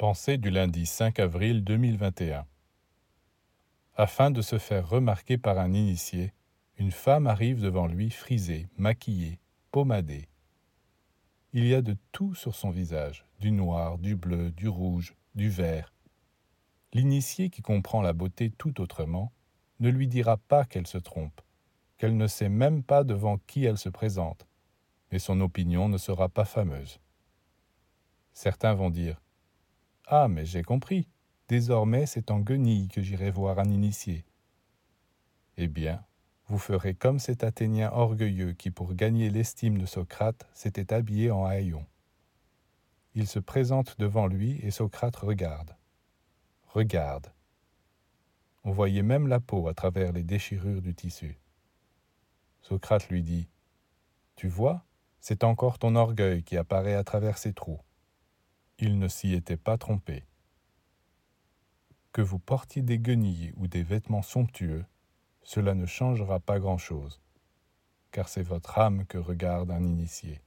Pensée du lundi 5 avril 2021 Afin de se faire remarquer par un initié, une femme arrive devant lui frisée, maquillée, pommadée. Il y a de tout sur son visage, du noir, du bleu, du rouge, du vert. L'initié qui comprend la beauté tout autrement ne lui dira pas qu'elle se trompe, qu'elle ne sait même pas devant qui elle se présente, mais son opinion ne sera pas fameuse. Certains vont dire ah, mais j'ai compris. Désormais, c'est en guenille que j'irai voir un initié. Eh bien, vous ferez comme cet Athénien orgueilleux qui, pour gagner l'estime de Socrate, s'était habillé en haillon. Il se présente devant lui et Socrate regarde. Regarde. On voyait même la peau à travers les déchirures du tissu. Socrate lui dit Tu vois, c'est encore ton orgueil qui apparaît à travers ces trous il ne s'y était pas trompé. Que vous portiez des guenilles ou des vêtements somptueux, cela ne changera pas grand-chose, car c'est votre âme que regarde un initié.